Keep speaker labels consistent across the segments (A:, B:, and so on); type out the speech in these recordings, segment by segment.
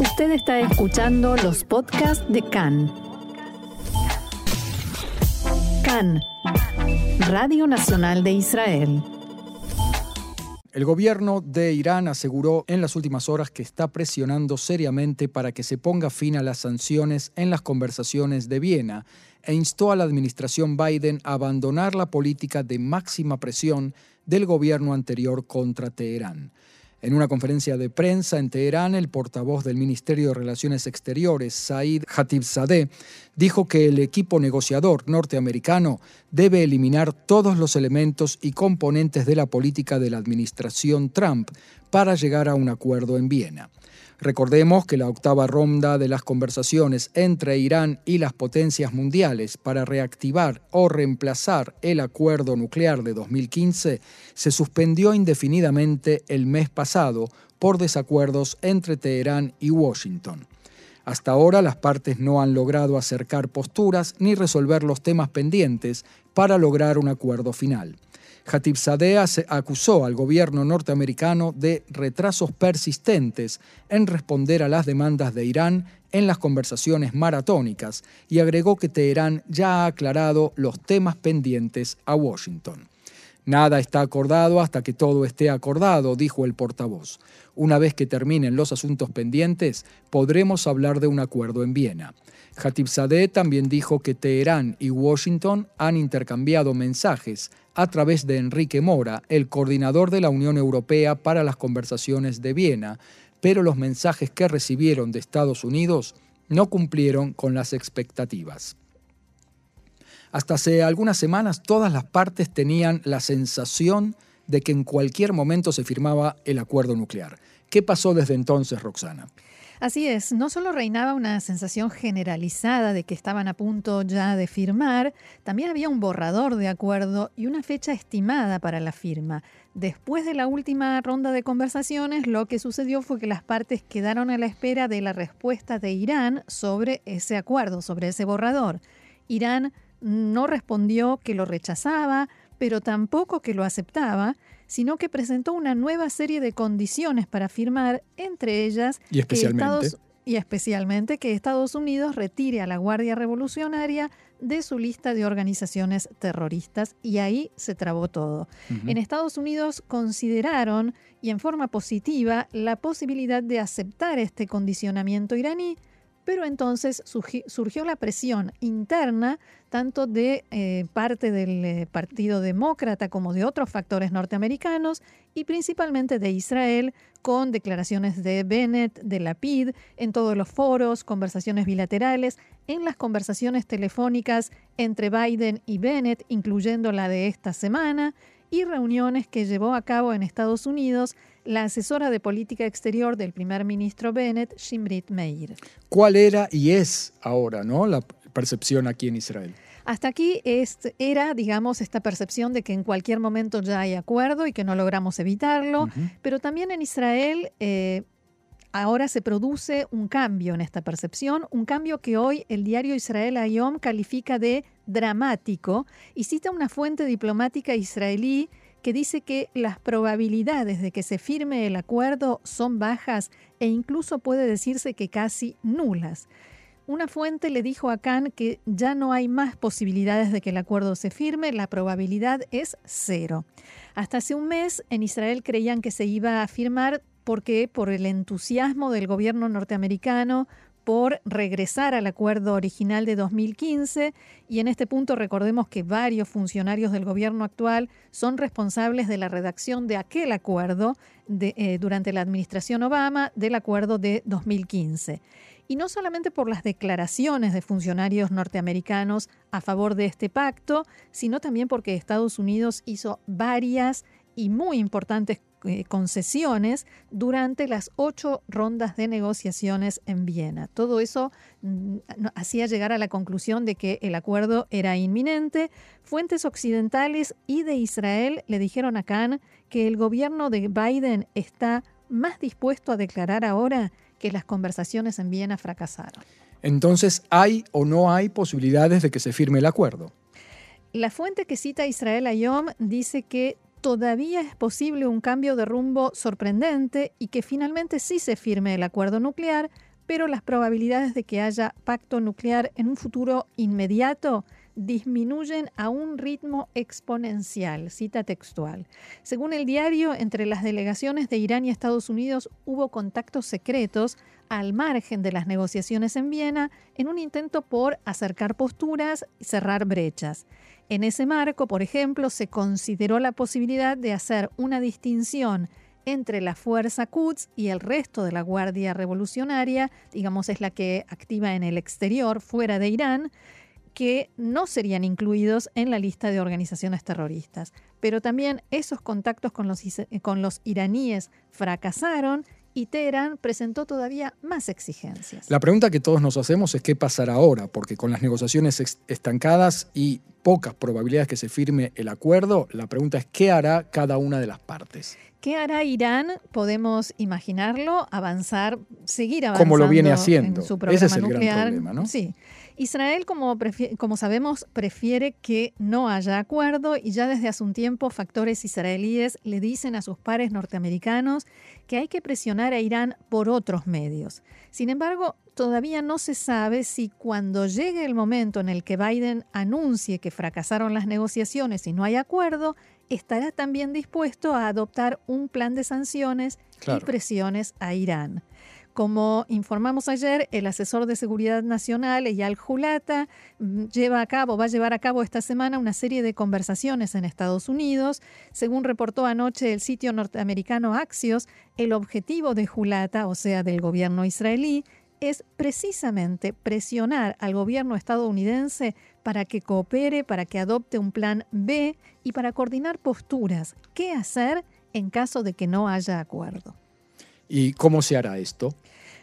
A: Usted está escuchando los podcasts de CAN. CAN, Radio Nacional de Israel.
B: El gobierno de Irán aseguró en las últimas horas que está presionando seriamente para que se ponga fin a las sanciones en las conversaciones de Viena e instó a la administración Biden a abandonar la política de máxima presión del gobierno anterior contra Teherán. En una conferencia de prensa en Teherán, el portavoz del Ministerio de Relaciones Exteriores, Said Hatibzadeh, dijo que el equipo negociador norteamericano debe eliminar todos los elementos y componentes de la política de la administración Trump para llegar a un acuerdo en Viena. Recordemos que la octava ronda de las conversaciones entre Irán y las potencias mundiales para reactivar o reemplazar el acuerdo nuclear de 2015 se suspendió indefinidamente el mes pasado por desacuerdos entre Teherán y Washington. Hasta ahora las partes no han logrado acercar posturas ni resolver los temas pendientes para lograr un acuerdo final. Hatibzadeh acusó al gobierno norteamericano de retrasos persistentes en responder a las demandas de Irán en las conversaciones maratónicas y agregó que Teherán ya ha aclarado los temas pendientes a Washington. Nada está acordado hasta que todo esté acordado, dijo el portavoz. Una vez que terminen los asuntos pendientes, podremos hablar de un acuerdo en Viena. Hatibzadeh también dijo que Teherán y Washington han intercambiado mensajes a través de Enrique Mora, el coordinador de la Unión Europea para las conversaciones de Viena, pero los mensajes que recibieron de Estados Unidos no cumplieron con las expectativas. Hasta hace algunas semanas todas las partes tenían la sensación de que en cualquier momento se firmaba el acuerdo nuclear. ¿Qué pasó desde entonces, Roxana?
C: Así es, no solo reinaba una sensación generalizada de que estaban a punto ya de firmar, también había un borrador de acuerdo y una fecha estimada para la firma. Después de la última ronda de conversaciones, lo que sucedió fue que las partes quedaron a la espera de la respuesta de Irán sobre ese acuerdo, sobre ese borrador. Irán no respondió que lo rechazaba, pero tampoco que lo aceptaba, sino que presentó una nueva serie de condiciones para firmar, entre ellas
B: y especialmente,
C: que y especialmente que Estados Unidos retire a la Guardia Revolucionaria de su lista de organizaciones terroristas y ahí se trabó todo. En Estados Unidos consideraron y en forma positiva la posibilidad de aceptar este condicionamiento iraní, pero entonces surgió la presión interna tanto de eh, parte del eh, Partido Demócrata como de otros factores norteamericanos y principalmente de Israel, con declaraciones de Bennett, de Lapid, en todos los foros, conversaciones bilaterales, en las conversaciones telefónicas entre Biden y Bennett, incluyendo la de esta semana, y reuniones que llevó a cabo en Estados Unidos la asesora de política exterior del primer ministro Bennett, Shimrit Meir.
B: ¿Cuál era y es ahora ¿no? la percepción aquí en Israel?
C: Hasta aquí era, digamos, esta percepción de que en cualquier momento ya hay acuerdo y que no logramos evitarlo, pero también en Israel eh, ahora se produce un cambio en esta percepción, un cambio que hoy el diario Israel Ayom califica de dramático y cita una fuente diplomática israelí que dice que las probabilidades de que se firme el acuerdo son bajas e incluso puede decirse que casi nulas. Una fuente le dijo a Khan que ya no hay más posibilidades de que el acuerdo se firme, la probabilidad es cero. Hasta hace un mes en Israel creían que se iba a firmar porque por el entusiasmo del gobierno norteamericano por regresar al acuerdo original de 2015 y en este punto recordemos que varios funcionarios del gobierno actual son responsables de la redacción de aquel acuerdo eh, durante la administración Obama del acuerdo de 2015. Y no solamente por las declaraciones de funcionarios norteamericanos a favor de este pacto, sino también porque Estados Unidos hizo varias y muy importantes eh, concesiones durante las ocho rondas de negociaciones en Viena. Todo eso mm, hacía llegar a la conclusión de que el acuerdo era inminente. Fuentes occidentales y de Israel le dijeron a Khan que el gobierno de Biden está más dispuesto a declarar ahora que las conversaciones en Viena fracasaron.
B: Entonces, ¿hay o no hay posibilidades de que se firme el acuerdo?
C: La fuente que cita Israel Ayom dice que todavía es posible un cambio de rumbo sorprendente y que finalmente sí se firme el acuerdo nuclear, pero las probabilidades de que haya pacto nuclear en un futuro inmediato disminuyen a un ritmo exponencial, cita textual. Según el diario, entre las delegaciones de Irán y Estados Unidos hubo contactos secretos al margen de las negociaciones en Viena en un intento por acercar posturas y cerrar brechas. En ese marco, por ejemplo, se consideró la posibilidad de hacer una distinción entre la fuerza Quds y el resto de la Guardia Revolucionaria, digamos es la que activa en el exterior, fuera de Irán, que no serían incluidos en la lista de organizaciones terroristas. Pero también esos contactos con los, con los iraníes fracasaron y Teherán presentó todavía más exigencias.
B: La pregunta que todos nos hacemos es qué pasará ahora, porque con las negociaciones estancadas y pocas probabilidades que se firme el acuerdo, la pregunta es qué hará cada una de las partes.
C: ¿Qué hará Irán? Podemos imaginarlo, avanzar, seguir avanzando.
B: Como lo viene haciendo. Ese es el gran problema, ¿no?
C: Sí. Israel, como, como, sabemos, prefiere que no haya acuerdo y ya desde hace un tiempo factores israelíes le dicen a sus pares norteamericanos que hay que presionar a Irán por otros medios. Sin embargo, todavía no se sabe si cuando llegue el momento en el que Biden anuncie que fracasaron las negociaciones y no hay acuerdo, estará también dispuesto a adoptar un plan de sanciones y presiones a Irán. Como informamos ayer, el asesor de Seguridad Nacional, Eyal Julata, mm, lleva a cabo, va a llevar a cabo esta semana una serie de conversaciones en Estados Unidos. Según reportó anoche el sitio norteamericano Axios, el objetivo de Julata, o sea, del gobierno israelí, es precisamente presionar al gobierno estadounidense para que coopere, para que adopte un plan B y para coordinar posturas. ¿Qué hacer en caso de que no haya acuerdo?
B: ¿Y cómo se hará esto?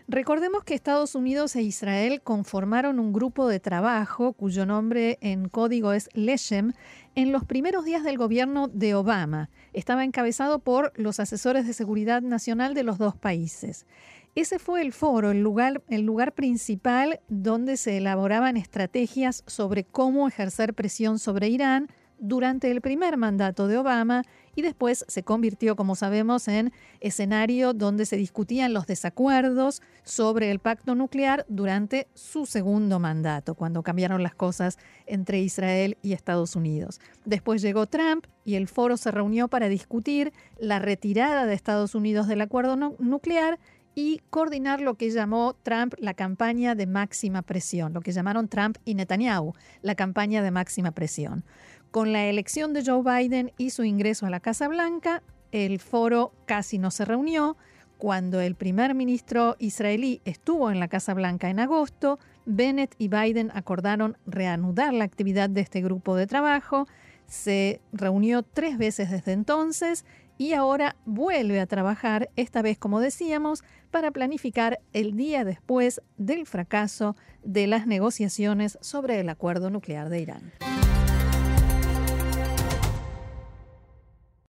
C: Recordemos que Estados Unidos e Israel conformaron un grupo de trabajo cuyo nombre en código es Leshem en los primeros días del gobierno de Obama. Estaba encabezado por los asesores de seguridad nacional de los dos países. Ese fue el foro, el lugar, principal donde se elaboraban estrategias sobre cómo ejercer presión sobre Irán durante el primer mandato de Obama y después se convirtió, como sabemos, en escenario donde se discutían los desacuerdos sobre el pacto nuclear durante su segundo mandato, cuando cambiaron las cosas entre Israel y Estados Unidos. Después llegó Trump y el foro se reunió para discutir la retirada de Estados Unidos del acuerdo nuclear y coordinar lo que llamó Trump la campaña de máxima presión, lo que llamaron Trump y Netanyahu, la campaña de máxima presión. Con la elección de Joe Biden y su ingreso a la Casa Blanca, el foro casi no se reunió. Cuando el primer ministro israelí estuvo en la Casa Blanca en agosto, Bennett y Biden acordaron reanudar la actividad de este grupo de trabajo. Se reunió tres veces desde entonces y ahora vuelve a trabajar, esta vez como decíamos, para planificar el día después del fracaso de las negociaciones sobre el acuerdo nuclear de Irán.